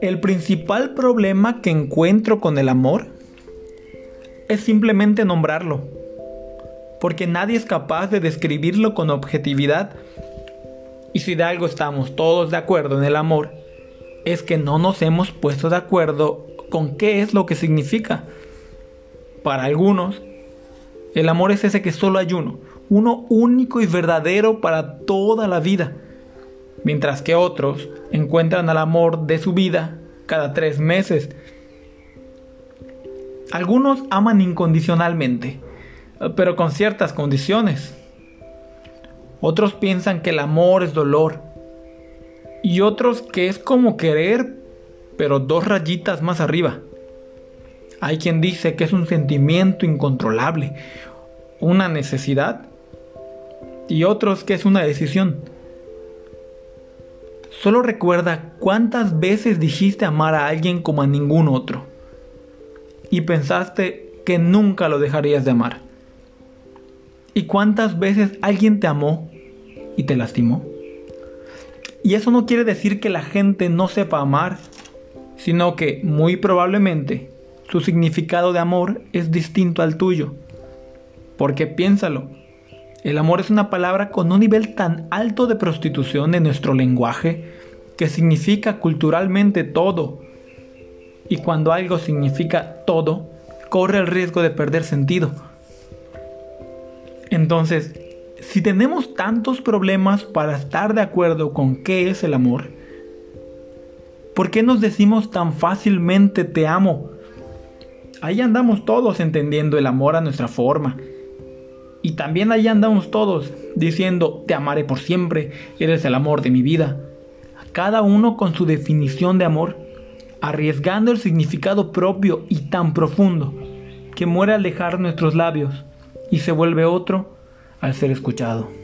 El principal problema que encuentro con el amor es simplemente nombrarlo, porque nadie es capaz de describirlo con objetividad. Y si de algo estamos todos de acuerdo en el amor, es que no nos hemos puesto de acuerdo con qué es lo que significa. Para algunos, el amor es ese que solo hay uno, uno único y verdadero para toda la vida mientras que otros encuentran al amor de su vida cada tres meses. Algunos aman incondicionalmente, pero con ciertas condiciones. Otros piensan que el amor es dolor. Y otros que es como querer, pero dos rayitas más arriba. Hay quien dice que es un sentimiento incontrolable, una necesidad. Y otros que es una decisión. Solo recuerda cuántas veces dijiste amar a alguien como a ningún otro y pensaste que nunca lo dejarías de amar. ¿Y cuántas veces alguien te amó y te lastimó? Y eso no quiere decir que la gente no sepa amar, sino que muy probablemente su significado de amor es distinto al tuyo. Porque piénsalo, el amor es una palabra con un nivel tan alto de prostitución en nuestro lenguaje que significa culturalmente todo. Y cuando algo significa todo, corre el riesgo de perder sentido. Entonces, si tenemos tantos problemas para estar de acuerdo con qué es el amor, ¿por qué nos decimos tan fácilmente te amo? Ahí andamos todos entendiendo el amor a nuestra forma y también ahí andamos todos diciendo, te amaré por siempre, eres el amor de mi vida. Cada uno con su definición de amor, arriesgando el significado propio y tan profundo que muere al dejar nuestros labios y se vuelve otro al ser escuchado.